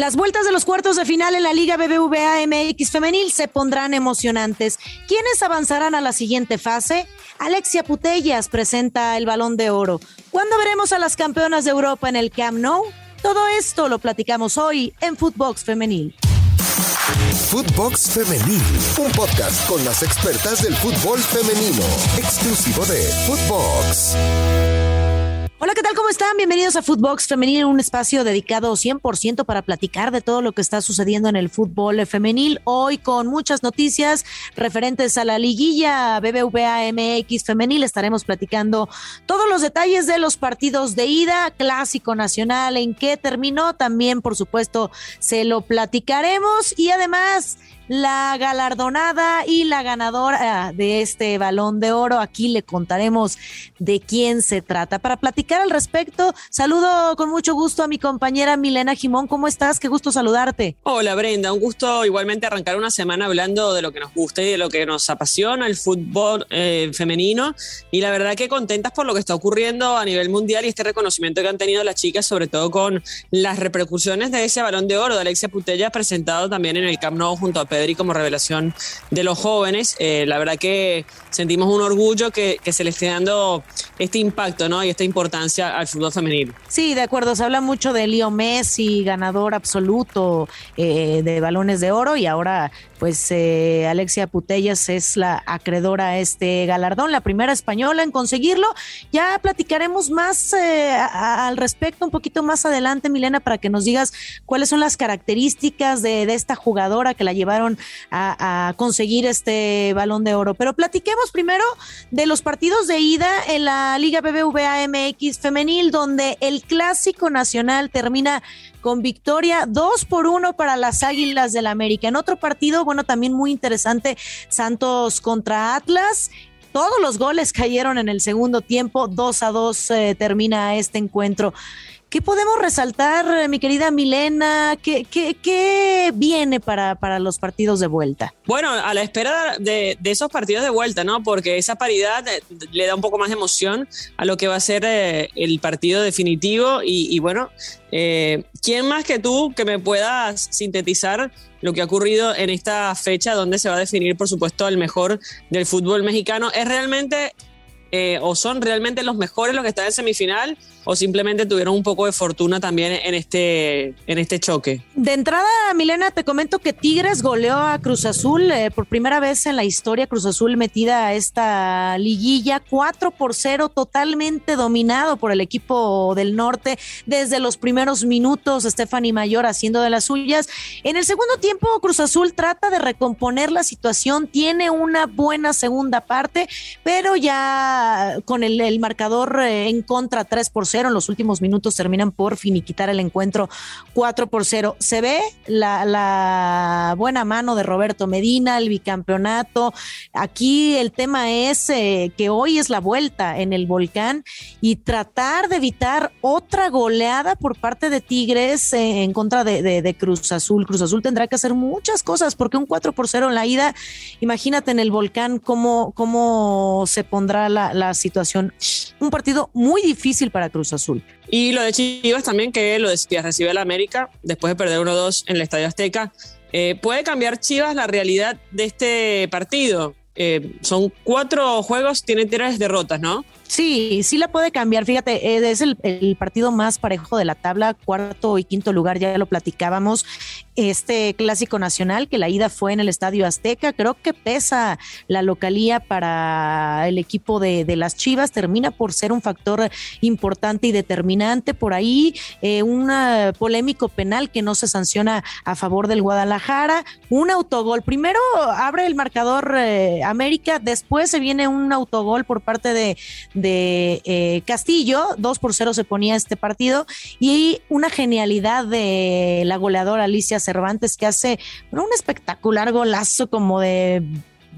Las vueltas de los cuartos de final en la Liga BBVA MX femenil se pondrán emocionantes. ¿Quiénes avanzarán a la siguiente fase? Alexia Putellas presenta el Balón de Oro. ¿Cuándo veremos a las campeonas de Europa en el Camp Nou? Todo esto lo platicamos hoy en Footbox Femenil. Footbox Femenil, un podcast con las expertas del fútbol femenino, exclusivo de Footbox. Hola, ¿qué tal? ¿Cómo están? Bienvenidos a Footbox Femenil, un espacio dedicado 100% para platicar de todo lo que está sucediendo en el fútbol femenil. Hoy con muchas noticias referentes a la liguilla BBVA MX Femenil. Estaremos platicando todos los detalles de los partidos de ida, clásico nacional, en qué terminó. También, por supuesto, se lo platicaremos y además la galardonada y la ganadora de este balón de oro. Aquí le contaremos de quién se trata. Para platicar al respecto, saludo con mucho gusto a mi compañera Milena Jimón. ¿Cómo estás? Qué gusto saludarte. Hola Brenda, un gusto igualmente arrancar una semana hablando de lo que nos gusta y de lo que nos apasiona, el fútbol eh, femenino. Y la verdad que contentas por lo que está ocurriendo a nivel mundial y este reconocimiento que han tenido las chicas, sobre todo con las repercusiones de ese balón de oro de Alexia Putella presentado también en el Camp Nou junto a Pedro y como revelación de los jóvenes. Eh, la verdad que sentimos un orgullo que, se le esté dando este impacto ¿no? y esta importancia al fútbol femenino. Sí, de acuerdo. Se habla mucho de Leo Messi, ganador absoluto eh, de balones de oro, y ahora pues eh, Alexia Putellas es la acreedora a este galardón, la primera española en conseguirlo. Ya platicaremos más al respecto un poquito más adelante, Milena, para que nos digas cuáles son las características de esta jugadora que la llevaron a, conseguir este balón de oro. Pero platiquemos primero de los partidos de ida en la Liga BBVA MX femenil, donde el clásico nacional termina con victoria 2 por 1 para las Águilas del América. En otro partido, bueno, también muy interesante, Santos contra Atlas. Todos los goles cayeron en el segundo tiempo, 2 a 2 eh, termina este encuentro. ¿Qué podemos resaltar, mi querida Milena? ¿Qué, qué, viene para, para, los partidos de vuelta? Bueno, a la espera de, esos partidos de vuelta, ¿no? Porque esa paridad eh, le da un poco más de emoción a lo que va a ser eh, el partido definitivo. Y, bueno, eh, ¿quién más que tú que me puedas sintetizar lo que ha ocurrido en esta fecha donde se va a definir, por supuesto, el mejor del fútbol mexicano? ¿Es realmente o son realmente los mejores los que están en semifinal o simplemente tuvieron un poco de fortuna también en este, en este choque? De entrada, Milena, te comento que Tigres goleó a Cruz Azul eh, por primera vez en la historia, Cruz Azul metida a esta liguilla 4 por 0, totalmente dominado por el equipo del norte desde los primeros minutos, Stephanie Mayor haciendo de las suyas. En el segundo tiempo, Cruz Azul trata de recomponer la situación, tiene una buena segunda parte, pero ya con el, marcador eh, en contra 3 por en los últimos minutos terminan por finiquitar el encuentro 4 por 0. Se ve la, buena mano de Roberto Medina, el bicampeonato. Aquí el tema es eh, que hoy es la vuelta en el volcán y tratar de evitar otra goleada por parte de Tigres eh, en contra de, Cruz Azul. Cruz Azul tendrá que hacer muchas cosas porque un 4 por 0 en la ida, imagínate en el volcán cómo, cómo se pondrá la, la situación. Un partido muy difícil para Cruz Azul. Y lo de Chivas también, que lo decía, recibe la América después de perder 1-2 en el Estadio Azteca. Eh, ¿Puede cambiar Chivas la realidad de este partido? Eh, son cuatro juegos, tiene tres derrotas, ¿no? Sí, sí la puede cambiar. Fíjate, eh, es el, partido más parejo de la tabla, cuarto y quinto lugar, ya lo platicábamos. Este clásico nacional, que la ida fue en el Estadio Azteca, creo que pesa la localía para el equipo de, las Chivas, termina por ser un factor importante y determinante. Por ahí, eh, un polémico penal que no se sanciona a favor del Guadalajara, un autogol. Primero abre el marcador eh, América, después se viene un autogol por parte de eh, Castillo, 2 por 0 se ponía este partido, y una genialidad de la goleadora Alicia Cervantes que hace un espectacular golazo como de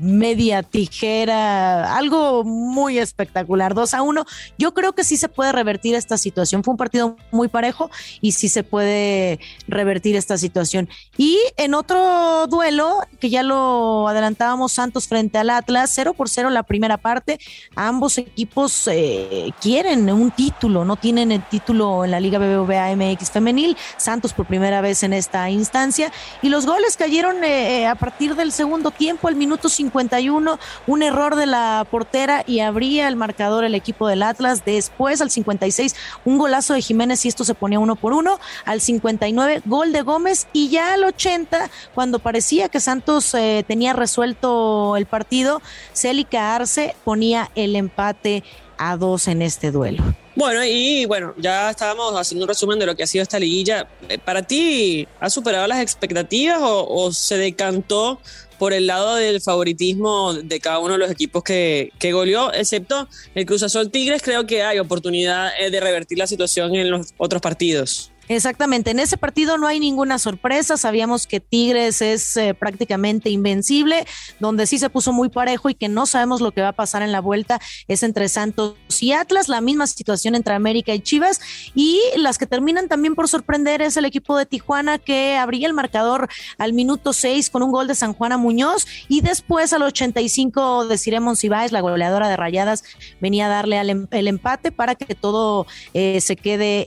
media tijera, algo muy espectacular, 2 a 1. Yo creo que sí se puede revertir esta situación. Fue un partido muy parejo y sí se puede revertir esta situación. Y en otro duelo, que ya lo adelantábamos, Santos frente al Atlas, 0 por 0 la primera parte. Ambos equipos eh, quieren un título, no tienen el título en la Liga BBVA MX femenil. Santos por primera vez en esta instancia. Y los goles cayeron eh, eh, a partir del segundo tiempo, al minuto 51, un error de la portera y abría el marcador el equipo del Atlas. Después, al 56, un golazo de Jiménez y esto se ponía uno por uno. Al 59, gol de Gómez y ya al 80, cuando parecía que Santos eh, tenía resuelto el partido, Célica Arce ponía el empate a dos en este duelo. Bueno, y bueno, ya estábamos haciendo un resumen de lo que ha sido esta liguilla. Eh, ¿Para ti ha superado las expectativas o, se decantó por el lado del favoritismo de cada uno de los equipos que, que goleó, excepto el Cruz Azul Tigres? Creo que hay oportunidad eh, de revertir la situación en los otros partidos. Exactamente, en ese partido no hay ninguna sorpresa, sabíamos que Tigres es eh, prácticamente invencible, donde sí se puso muy parejo y que no sabemos lo que va a pasar en la vuelta es entre Santos y Atlas, la misma situación entre América y Chivas y las que terminan también por sorprender es el equipo de Tijuana que abría el marcador al minuto 6 con un gol de San Juana Muñoz y después al 85 de Ciremon Cibáez, la goleadora de Rayadas, venía a darle em, el empate para que todo eh, se quede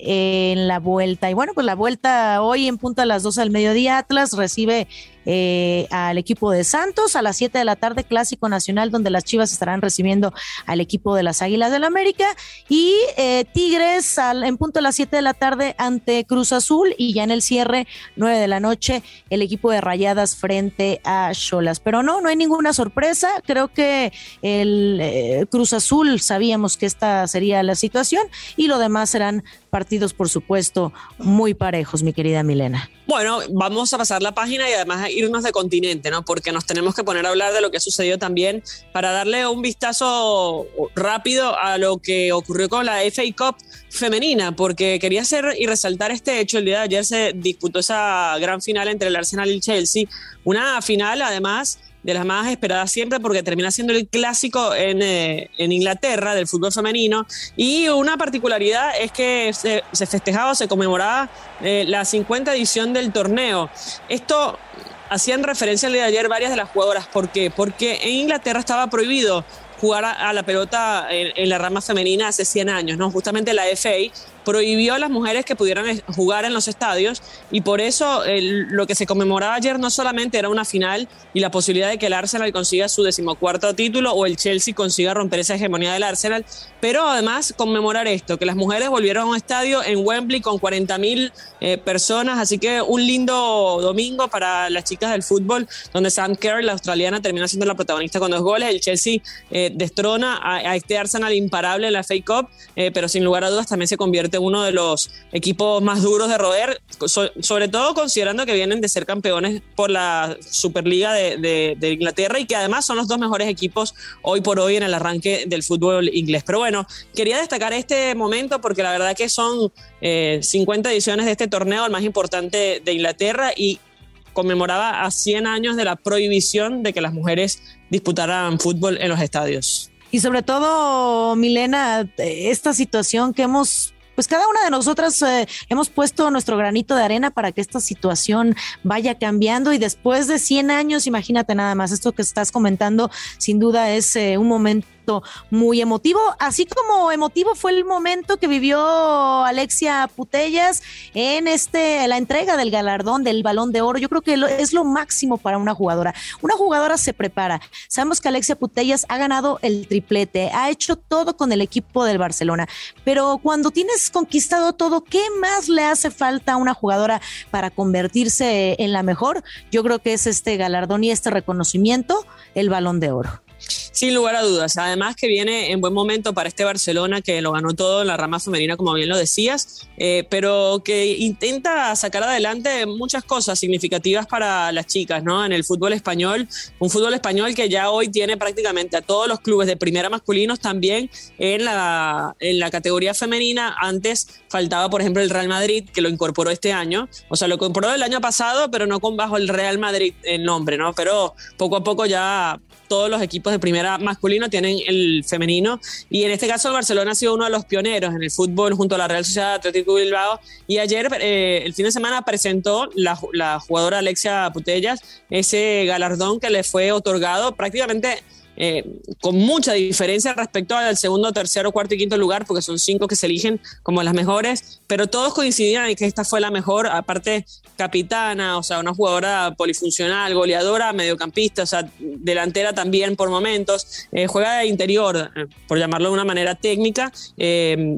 en la vuelta bueno, pues la vuelta hoy en punto a las 12 del mediodía, Atlas recibe eh, al equipo de Santos a las 7 de la tarde, Clásico Nacional, donde las Chivas estarán recibiendo al equipo de las Águilas del la América y eh, Tigres al, en punto a las 7 de la tarde ante Cruz Azul y ya en el cierre, 9 de la noche, el equipo de Rayadas frente a Cholas. Pero no, no hay ninguna sorpresa. Creo que el eh, Cruz Azul sabíamos que esta sería la situación y lo demás serán partidos, por supuesto, muy parejos, mi querida Milena. Bueno, vamos a pasar la página y además irnos de continente, ¿no? Porque nos tenemos que poner a hablar de lo que ha sucedido también para darle un vistazo rápido a lo que ocurrió con la FA Cup femenina, porque quería hacer y resaltar este hecho. El día de ayer se disputó esa gran final entre el Arsenal y el Chelsea, una final además de las más esperadas siempre porque termina siendo el clásico en, eh, Inglaterra del fútbol femenino. Y una particularidad es que se, festejaba o se conmemoraba eh, la 50 edición del torneo. Esto hacían referencia el día de ayer varias de las jugadoras. ¿Por qué? Porque en Inglaterra estaba prohibido jugar a, la pelota en, en, la rama femenina hace 100 años, ¿no? Justamente la FA prohibió a las mujeres que pudieran jugar en los estadios y por eso lo que se conmemoraba ayer no solamente era una final y la posibilidad de que el Arsenal consiga su decimocuarto título o el Chelsea consiga romper esa hegemonía del Arsenal, pero además conmemorar esto, que las mujeres volvieron a un estadio en Wembley con 40 mil eh, personas, así que un lindo domingo para las chicas del fútbol, donde Sam Kerr, la australiana, termina siendo la protagonista con dos goles, el Chelsea eh, destrona a, este Arsenal imparable en la FA Cup, eh, pero sin lugar a dudas también se convierte uno de los equipos más duros de roer, sobre todo considerando que vienen de ser campeones por la Superliga de, Inglaterra y que además son los dos mejores equipos hoy por hoy en el arranque del fútbol inglés. Pero bueno, quería destacar este momento porque la verdad que son 50 eh, ediciones de este torneo, el más importante de Inglaterra y conmemoraba a 100 años de la prohibición de que las mujeres disputaran fútbol en los estadios. Y sobre todo, Milena, esta situación que hemos pues cada una de nosotras eh, hemos puesto nuestro granito de arena para que esta situación vaya cambiando y después de 100 años, imagínate nada más, esto que estás comentando sin duda es eh, un momento muy emotivo, así como emotivo fue el momento que vivió Alexia Putellas en este la entrega del galardón del Balón de Oro. Yo creo que es lo máximo para una jugadora. Una jugadora se prepara. Sabemos que Alexia Putellas ha ganado el triplete, ha hecho todo con el equipo del Barcelona, pero cuando tienes conquistado todo, ¿qué más le hace falta a una jugadora para convertirse en la mejor? Yo creo que es este galardón y este reconocimiento, el Balón de Oro. Sin lugar a dudas. Además que viene en buen momento para este Barcelona que lo ganó todo en la rama femenina, como bien lo decías, eh, pero que intenta sacar adelante muchas cosas significativas para las chicas, ¿no? En el fútbol español, un fútbol español que ya hoy tiene prácticamente a todos los clubes de primera masculinos también en la, en la categoría femenina. Antes faltaba, por ejemplo, el Real Madrid, que lo incorporó este año. O sea, lo incorporó el año pasado, pero no con bajo el Real Madrid el nombre, ¿no? Pero poco a poco ya todos los equipos de primera masculino tienen el femenino. Y en este caso el Barcelona ha sido uno de los pioneros en el fútbol junto a la Real Sociedad Atlético Bilbao. Y ayer eh, el fin de semana presentó la, la jugadora Alexia Putellas ese galardón que le fue otorgado prácticamente eh, con mucha diferencia respecto al segundo, tercero, cuarto y quinto lugar, porque son cinco que se eligen como las mejores, pero todos coincidían en que esta fue la mejor, aparte capitana, o sea, una jugadora polifuncional, goleadora, mediocampista, o sea, delantera también por momentos, eh, juega de interior, eh, por llamarlo de una manera técnica,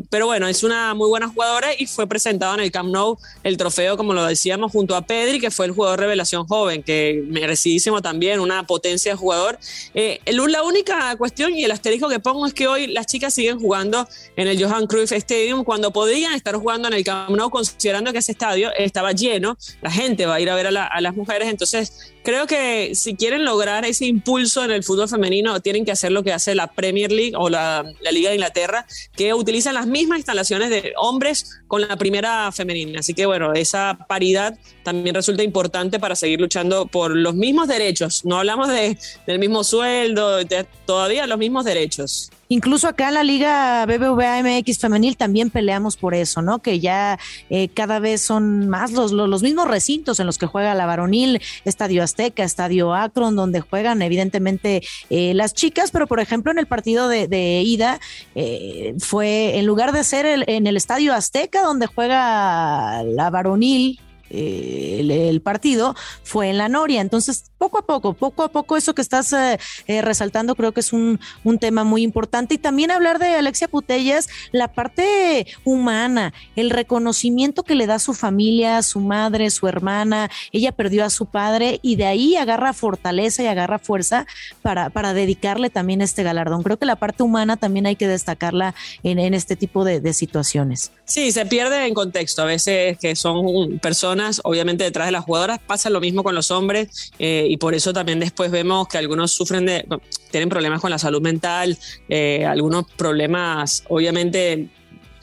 pero bueno, es una muy buena jugadora y fue presentado en el Camp Nou el trofeo, como lo decíamos, junto a Pedri, que fue el jugador revelación joven, que merecidísimo también, una potencia de jugador. el la única cuestión y el asterisco que pongo es que hoy las chicas siguen jugando en el Johan Cruyff Stadium. Cuando podrían estar jugando en el Camp Nou, considerando que ese estadio estaba lleno, la gente va a ir a ver a, a las mujeres, entonces creo que si quieren lograr ese impulso en el fútbol femenino, tienen que hacer lo que hace la Premier League o la, Liga de Inglaterra, que utilizan las mismas instalaciones de hombres con la primera femenina. Así que bueno, esa paridad también resulta importante para seguir luchando por los mismos derechos. No hablamos de, del mismo sueldo, todavía los mismos derechos. Incluso acá en la Liga BBVA MX femenil también peleamos por eso, ¿no? Que ya eh, cada vez son más los, los, mismos recintos en los que juega la varonil, Estadio Azteca, Estadio Akron, donde juegan evidentemente eh, las chicas, pero por ejemplo en el partido de, ida eh, fue en lugar de ser en el Estadio Azteca donde juega la varonil eh, el, partido fue en la Noria. Entonces, poco a poco, poco a poco, eso que estás eh, eh, resaltando creo que es un, un, tema muy importante. Y también hablar de Alexia Putellas, la parte humana, el reconocimiento que le da su familia, su madre, su hermana. Ella perdió a su padre y de ahí agarra fortaleza y agarra fuerza para, para dedicarle también este galardón. Creo que la parte humana también hay que destacarla en, en este tipo de, situaciones. Sí, se pierde en contexto. A veces que son personas obviamente detrás de las jugadoras, pasa lo mismo con los hombres eh, y por eso también después vemos que algunos sufren de, tienen problemas con la salud mental, eh, algunos problemas obviamente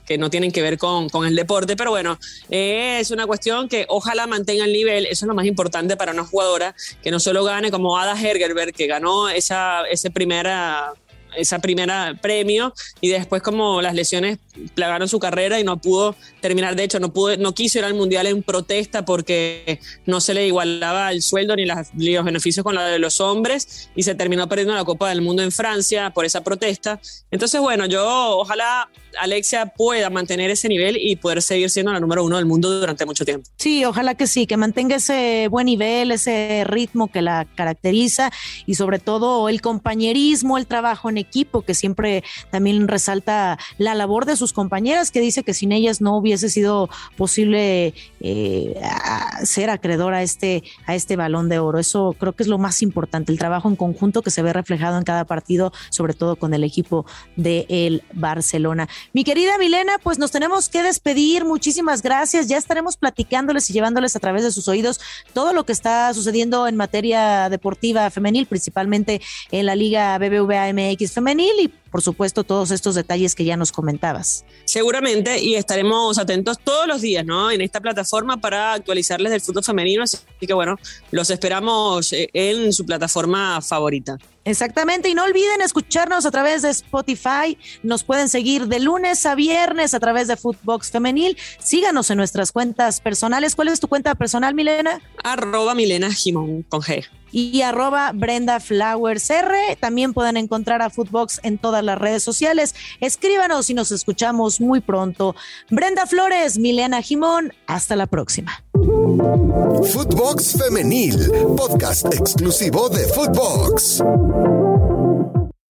que no tienen que ver con, con el deporte, pero bueno, eh, es una cuestión que ojalá mantenga el nivel, eso es lo más importante para una jugadora, que no solo gane como Ada Hergerberg, que ganó esa, ese primera esa primera premio y después como las lesiones plagaron su carrera y no pudo terminar, de hecho no pudo, no quiso ir al mundial en protesta porque no se le igualaba el sueldo ni, las, los beneficios con la de los hombres y se terminó perdiendo la Copa del Mundo en Francia por esa protesta. Entonces bueno, yo ojalá Alexia pueda mantener ese nivel y poder seguir siendo la número uno del mundo durante mucho tiempo. Sí, ojalá que sí, que mantenga ese buen nivel, ese ritmo que la caracteriza y sobre todo el compañerismo, el trabajo en equipo, que siempre también resalta la labor de sus compañeras, que dice que sin ellas no hubiese sido posible eh, ser acreedor a este, a este balón de oro. Eso creo que es lo más importante, el trabajo en conjunto que se ve reflejado en cada partido, sobre todo con el equipo de el Barcelona. Mi querida Milena, pues nos tenemos que despedir. Muchísimas gracias. Ya estaremos platicándoles y llevándoles a través de sus oídos todo lo que está sucediendo en materia deportiva femenil, principalmente en la Liga BBVA MX femenil y por supuesto todos estos detalles que ya nos comentabas. Seguramente y estaremos atentos todos los días, ¿no? En esta plataforma para actualizarles del fútbol femenino, así que bueno, los esperamos eh, en su plataforma favorita. Exactamente, y no olviden escucharnos a través de Spotify. Nos pueden seguir de lunes a viernes a través de Footbox Femenil. Síganos en nuestras cuentas personales. ¿Cuál es tu cuenta personal, Milena? Arroba Milena Jimón con G. Y arroba Brenda Flowers R. También pueden encontrar a Footbox en todas las redes sociales. Escríbanos y nos escuchamos muy pronto. Brenda Flores, Milena Jimón. Hasta la próxima. Footbox Femenil, podcast exclusivo de Footbox.